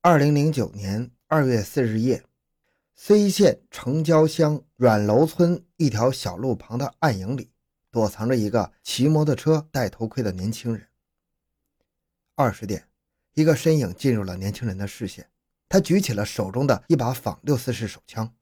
二零零九年二月四日夜，睢县城郊乡阮楼村一条小路旁的暗影里，躲藏着一个骑摩托车、戴头盔的年轻人。二十点，一个身影进入了年轻人的视线，他举起了手中的一把仿六四式手枪。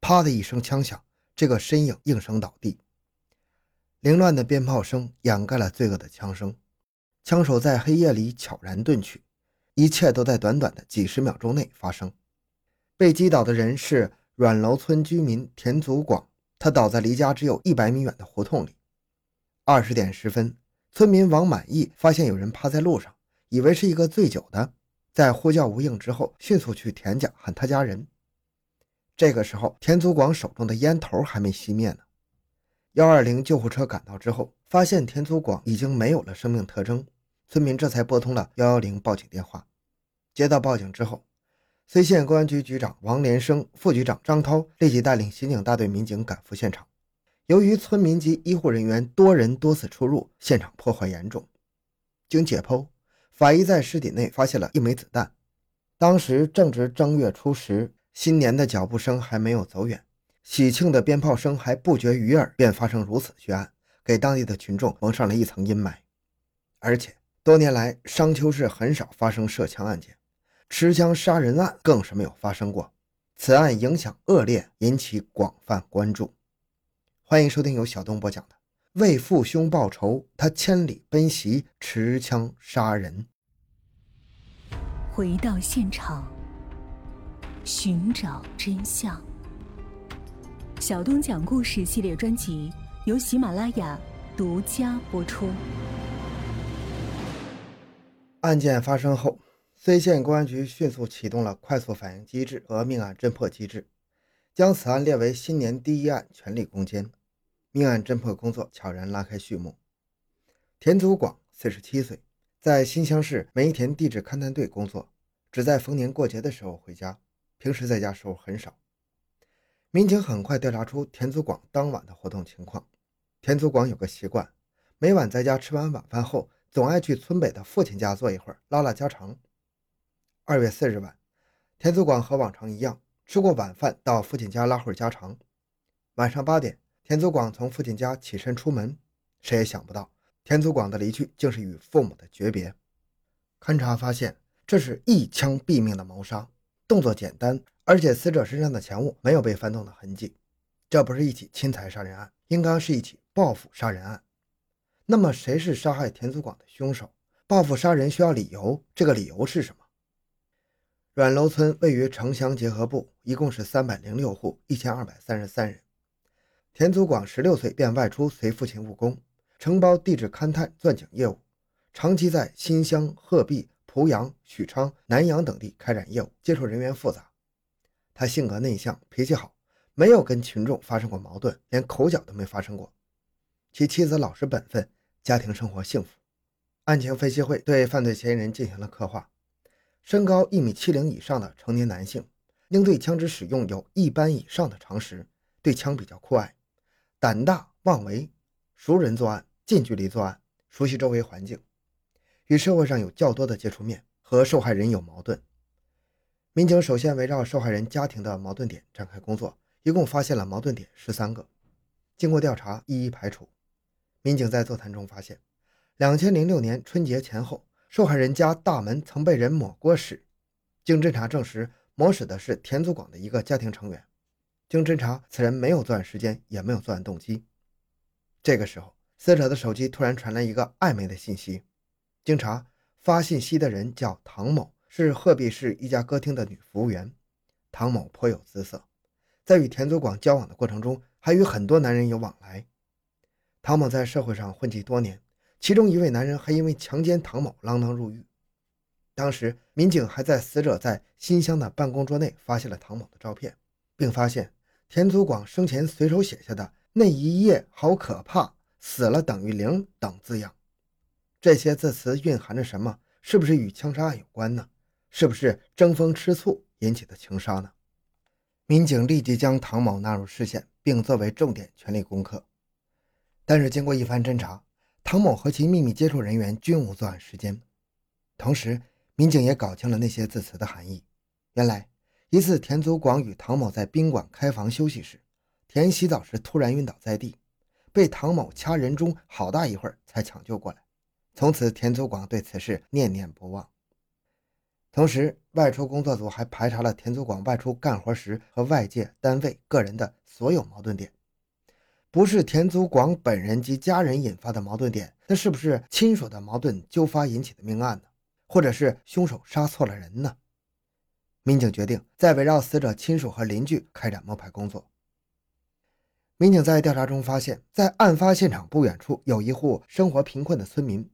啪的一声枪响，这个身影应声倒地。凌乱的鞭炮声掩盖了罪恶的枪声，枪手在黑夜里悄然遁去。一切都在短短的几十秒钟内发生。被击倒的人是阮楼村居民田祖广，他倒在离家只有一百米远的胡同里。二十点十分，村民王满意发现有人趴在路上，以为是一个醉酒的，在呼叫无应之后，迅速去田家喊他家人。这个时候，田祖广手中的烟头还没熄灭呢。幺二零救护车赶到之后，发现田祖广已经没有了生命特征。村民这才拨通了幺幺零报警电话。接到报警之后，睢县公安局局长王连生、副局长张涛立即带领刑警大队民警赶赴现场。由于村民及医护人员多人多次出入，现场破坏严重。经解剖，法医在尸体内发现了一枚子弹。当时正值正月初十，新年的脚步声还没有走远，喜庆的鞭炮声还不绝于耳，便发生如此血案，给当地的群众蒙上了一层阴霾，而且。多年来，商丘市很少发生涉枪案件，持枪杀人案更是没有发生过。此案影响恶劣，引起广泛关注。欢迎收听由小东播讲的《为父兄报仇》，他千里奔袭，持枪杀人。回到现场，寻找真相。小东讲故事系列专辑由喜马拉雅独家播出。案件发生后，睢县公安局迅速启动了快速反应机制和命案侦破机制，将此案列为新年第一案，全力攻坚。命案侦破工作悄然拉开序幕。田祖广，四十七岁，在新乡市梅田地质勘探队工作，只在逢年过节的时候回家，平时在家时候很少。民警很快调查出田祖广当晚的活动情况。田祖广有个习惯，每晚在家吃完晚饭后。总爱去村北的父亲家坐一会儿，拉拉家常。二月四日晚，田祖广和往常一样吃过晚饭，到父亲家拉会儿家常。晚上八点，田祖广从父亲家起身出门，谁也想不到，田祖广的离去竟是与父母的诀别。勘查发现，这是一枪毙命的谋杀，动作简单，而且死者身上的钱物没有被翻动的痕迹。这不是一起侵财杀人案，应该是一起报复杀人案。那么，谁是杀害田祖广的凶手？报复杀人需要理由，这个理由是什么？阮楼村位于城乡结合部，一共是三百零六户，一千二百三十三人。田祖广十六岁便外出随父亲务工，承包地质勘探、钻井业务，长期在新乡、鹤壁、濮阳、许昌、南阳等地开展业务，接触人员复杂。他性格内向，脾气好，没有跟群众发生过矛盾，连口角都没发生过。其妻子老实本分。家庭生活幸福。案情分析会对犯罪嫌疑人进行了刻画：身高一米七零以上的成年男性，应对枪支使用有一般以上的常识，对枪比较酷爱，胆大妄为，熟人作案，近距离作案，熟悉周围环境，与社会上有较多的接触面，和受害人有矛盾。民警首先围绕受害人家庭的矛盾点展开工作，一共发现了矛盾点十三个，经过调查一一排除。民警在座谈中发现，两千零六年春节前后，受害人家大门曾被人抹过屎。经侦查证实，抹屎的是田祖广的一个家庭成员。经侦查，此人没有作案时间，也没有作案动机。这个时候，死者的手机突然传来一个暧昧的信息。经查，发信息的人叫唐某，是鹤壁市一家歌厅的女服务员。唐某颇有姿色，在与田祖广交往的过程中，还与很多男人有往来。唐某在社会上混迹多年，其中一位男人还因为强奸唐某锒铛入狱。当时，民警还在死者在新乡的办公桌内发现了唐某的照片，并发现田祖广生前随手写下的“那一夜好可怕，死了等于零”等字样。这些字词蕴含着什么？是不是与枪杀案有关呢？是不是争风吃醋引起的情杀呢？民警立即将唐某纳入视线，并作为重点全力攻克。但是经过一番侦查，唐某和其秘密接触人员均无作案时间。同时，民警也搞清了那些字词的含义。原来，一次田祖广与唐某在宾馆开房休息时，田洗澡时突然晕倒在地，被唐某掐人中好大一会儿才抢救过来。从此，田祖广对此事念念不忘。同时，外出工作组还排查了田祖广外出干活时和外界、单位、个人的所有矛盾点。不是田祖广本人及家人引发的矛盾点，那是不是亲属的矛盾纠发引起的命案呢？或者是凶手杀错了人呢？民警决定在围绕死者亲属和邻居开展摸排工作。民警在调查中发现，在案发现场不远处有一户生活贫困的村民。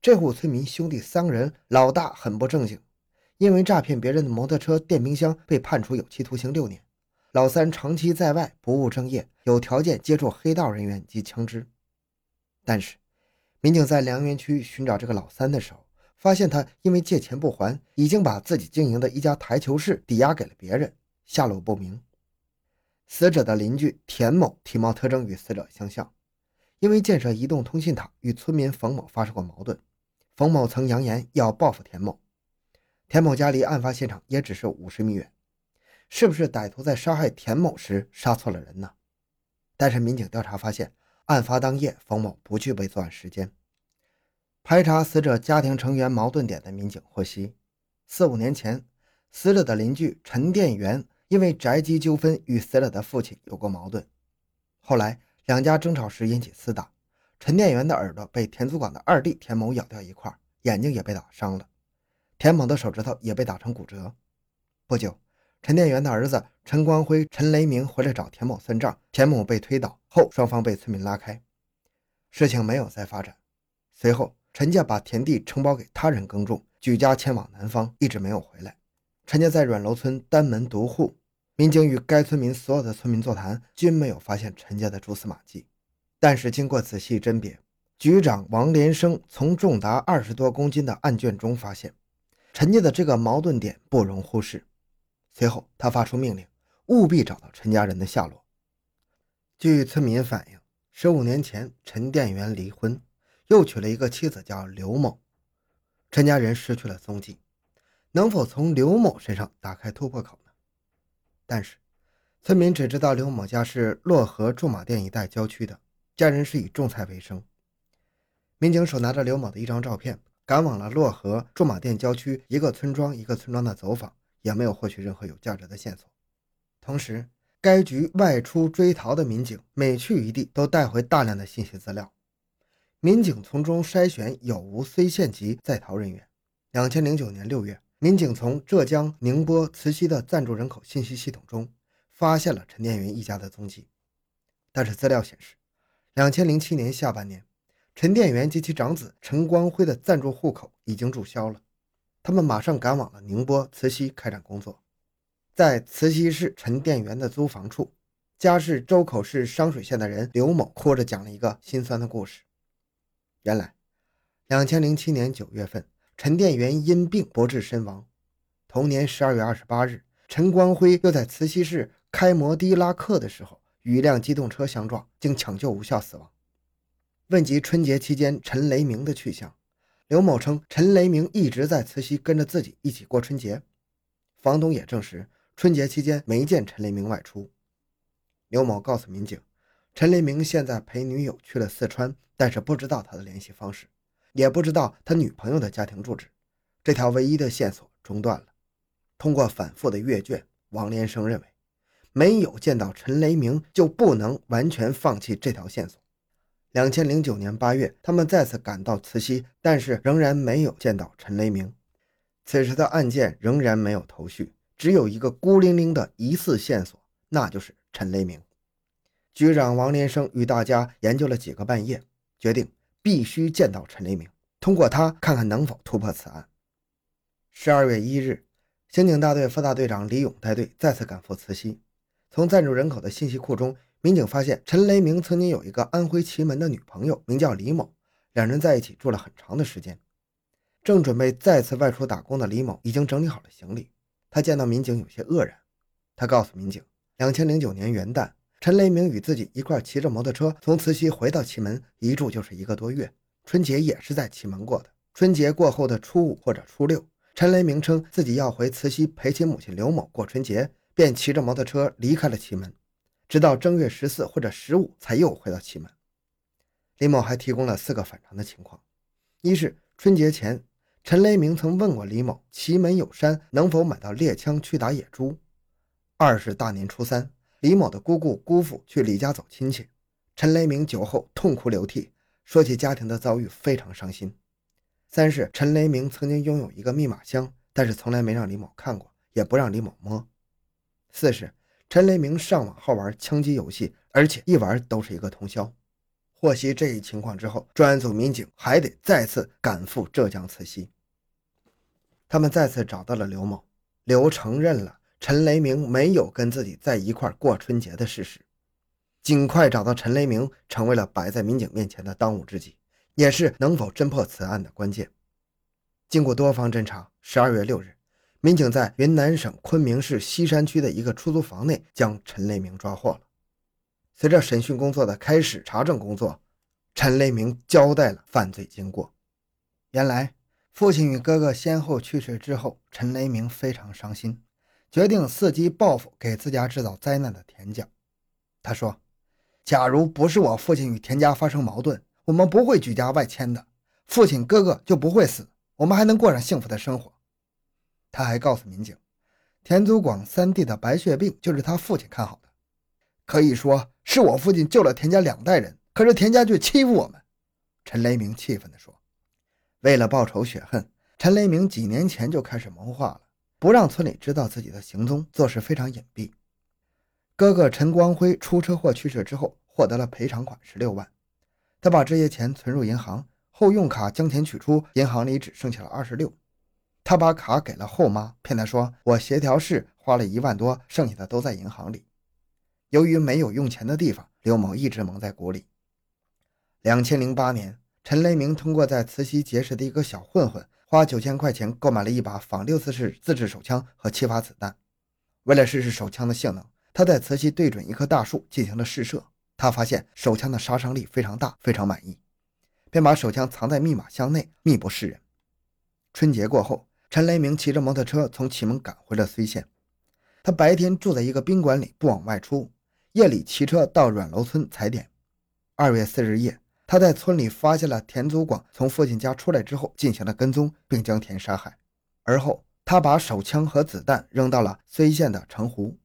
这户村民兄弟三个人，老大很不正经，因为诈骗别人的摩托车、电冰箱被判处有期徒刑六年；老三长期在外不务正业，有条件接触黑道人员及枪支。但是，民警在梁园区寻找这个老三的时候，发现他因为借钱不还，已经把自己经营的一家台球室抵押给了别人，下落不明。死者的邻居田某体貌特征与死者相像，因为建设移动通信塔与村民冯某发生过矛盾，冯某曾扬言要报复田某。田某家离案发现场也只是五十米远，是不是歹徒在杀害田某时杀错了人呢？但是民警调查发现，案发当夜冯某不具备作案时间。排查死者家庭成员矛盾点的民警获悉，四五年前，死者的邻居陈店元因为宅基纠纷与死者的父亲有过矛盾，后来两家争吵时引起厮打，陈店元的耳朵被田祖广的二弟田某咬掉一块，眼睛也被打伤了，田某的手指头也被打成骨折。不久，陈店元的儿子陈光辉、陈雷明回来找田某算账，田某被推倒后，双方被村民拉开，事情没有再发展。随后。陈家把田地承包给他人耕种，举家迁往南方，一直没有回来。陈家在阮楼村单门独户，民警与该村民所有的村民座谈，均没有发现陈家的蛛丝马迹。但是经过仔细甄别，局长王连生从重达二十多公斤的案卷中发现，陈家的这个矛盾点不容忽视。随后，他发出命令，务必找到陈家人的下落。据村民反映，十五年前，陈店员离婚。又娶了一个妻子，叫刘某。陈家人失去了踪迹，能否从刘某身上打开突破口呢？但是，村民只知道刘某家是漯河驻马店一带郊区的，家人是以种菜为生。民警手拿着刘某的一张照片，赶往了漯河驻马店郊区一个村庄一个村庄的走访，也没有获取任何有价值的线索。同时，该局外出追逃的民警每去一地都带回大量的信息资料。民警从中筛选有无 C 县级在逃人员。两千零九年六月，民警从浙江宁波慈溪的暂住人口信息系统中发现了陈殿云一家的踪迹。但是资料显示，两千零七年下半年，陈殿元及其长子陈光辉的暂住户口已经注销了。他们马上赶往了宁波慈溪开展工作。在慈溪市陈殿元的租房处，家是周口市商水县的人刘某哭着讲了一个心酸的故事。原来，两千零七年九月份，陈殿元因病不治身亡。同年十二月二十八日，陈光辉又在慈溪市开摩的拉客的时候，与一辆机动车相撞，经抢救无效死亡。问及春节期间陈雷明的去向，刘某称陈雷明一直在慈溪跟着自己一起过春节。房东也证实，春节期间没见陈雷明外出。刘某告诉民警。陈雷明现在陪女友去了四川，但是不知道他的联系方式，也不知道他女朋友的家庭住址，这条唯一的线索中断了。通过反复的阅卷，王连生认为，没有见到陈雷明就不能完全放弃这条线索。两千零九年八月，他们再次赶到慈溪，但是仍然没有见到陈雷明。此时的案件仍然没有头绪，只有一个孤零零的疑似线索，那就是陈雷明。局长王连生与大家研究了几个半夜，决定必须见到陈雷明，通过他看看能否突破此案。十二月一日，刑警大队副大队长李勇带队再次赶赴慈溪。从暂住人口的信息库中，民警发现陈雷明曾经有一个安徽祁门的女朋友，名叫李某，两人在一起住了很长的时间。正准备再次外出打工的李某已经整理好了行李，他见到民警有些愕然。他告诉民警，两千零九年元旦。陈雷明与自己一块骑着摩托车从慈溪回到祁门，一住就是一个多月。春节也是在祁门过的。春节过后的初五或者初六，陈雷明称自己要回慈溪陪其母亲刘某过春节，便骑着摩托车离开了祁门，直到正月十四或者十五才又回到祁门。李某还提供了四个反常的情况：一是春节前，陈雷明曾问过李某祁门有山，能否买到猎枪去打野猪；二是大年初三，李某的姑姑姑父去李家走亲戚，陈雷明酒后痛哭流涕，说起家庭的遭遇非常伤心。三是陈雷明曾经拥有一个密码箱，但是从来没让李某看过，也不让李某摸。四是陈雷明上网好玩枪击游戏，而且一玩都是一个通宵。获悉这一情况之后，专案组民警还得再次赶赴浙江慈溪。他们再次找到了刘某，刘承认了陈雷明没有跟自己在一块过春节的事实。尽快找到陈雷明，成为了摆在民警面前的当务之急。也是能否侦破此案的关键。经过多方侦查，十二月六日，民警在云南省昆明市西山区的一个出租房内将陈雷明抓获了。随着审讯工作的开始，查证工作，陈雷明交代了犯罪经过。原来，父亲与哥哥先后去世之后，陈雷明非常伤心，决定伺机报复给自家制造灾难的田家。他说：“假如不是我父亲与田家发生矛盾。”我们不会举家外迁的，父亲哥哥就不会死，我们还能过上幸福的生活。他还告诉民警，田祖广三弟的白血病就是他父亲看好的，可以说是我父亲救了田家两代人，可是田家却欺负我们。陈雷明气愤地说：“为了报仇雪恨，陈雷明几年前就开始谋划了，不让村里知道自己的行踪，做事非常隐蔽。哥哥陈光辉出车祸去世之后，获得了赔偿款十六万。”他把这些钱存入银行后，用卡将钱取出，银行里只剩下了二十六。他把卡给了后妈，骗她说：“我协调室花了一万多，剩下的都在银行里。”由于没有用钱的地方，刘某一直蒙在鼓里。两千零八年，陈雷明通过在慈溪结识的一个小混混，花九千块钱购买了一把仿六四式自制手枪和七发子弹。为了试试手枪的性能，他在慈溪对准一棵大树进行了试射。他发现手枪的杀伤力非常大，非常满意，便把手枪藏在密码箱内，密不示人。春节过后，陈雷明骑着摩托车从祁门赶回了睢县。他白天住在一个宾馆里，不往外出，夜里骑车到阮楼村踩点。二月四日夜，他在村里发现了田祖广从父亲家出来之后，进行了跟踪，并将田杀害。而后，他把手枪和子弹扔到了睢县的城湖，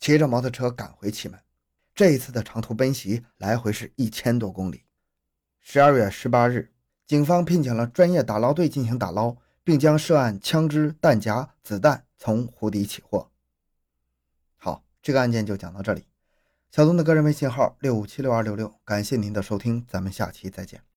骑着摩托车赶回祁门。这一次的长途奔袭，来回是一千多公里。十二月十八日，警方聘请了专业打捞队进行打捞，并将涉案枪支、弹夹、子弹从湖底起获。好，这个案件就讲到这里。小东的个人微信号六五七六二六六，感谢您的收听，咱们下期再见。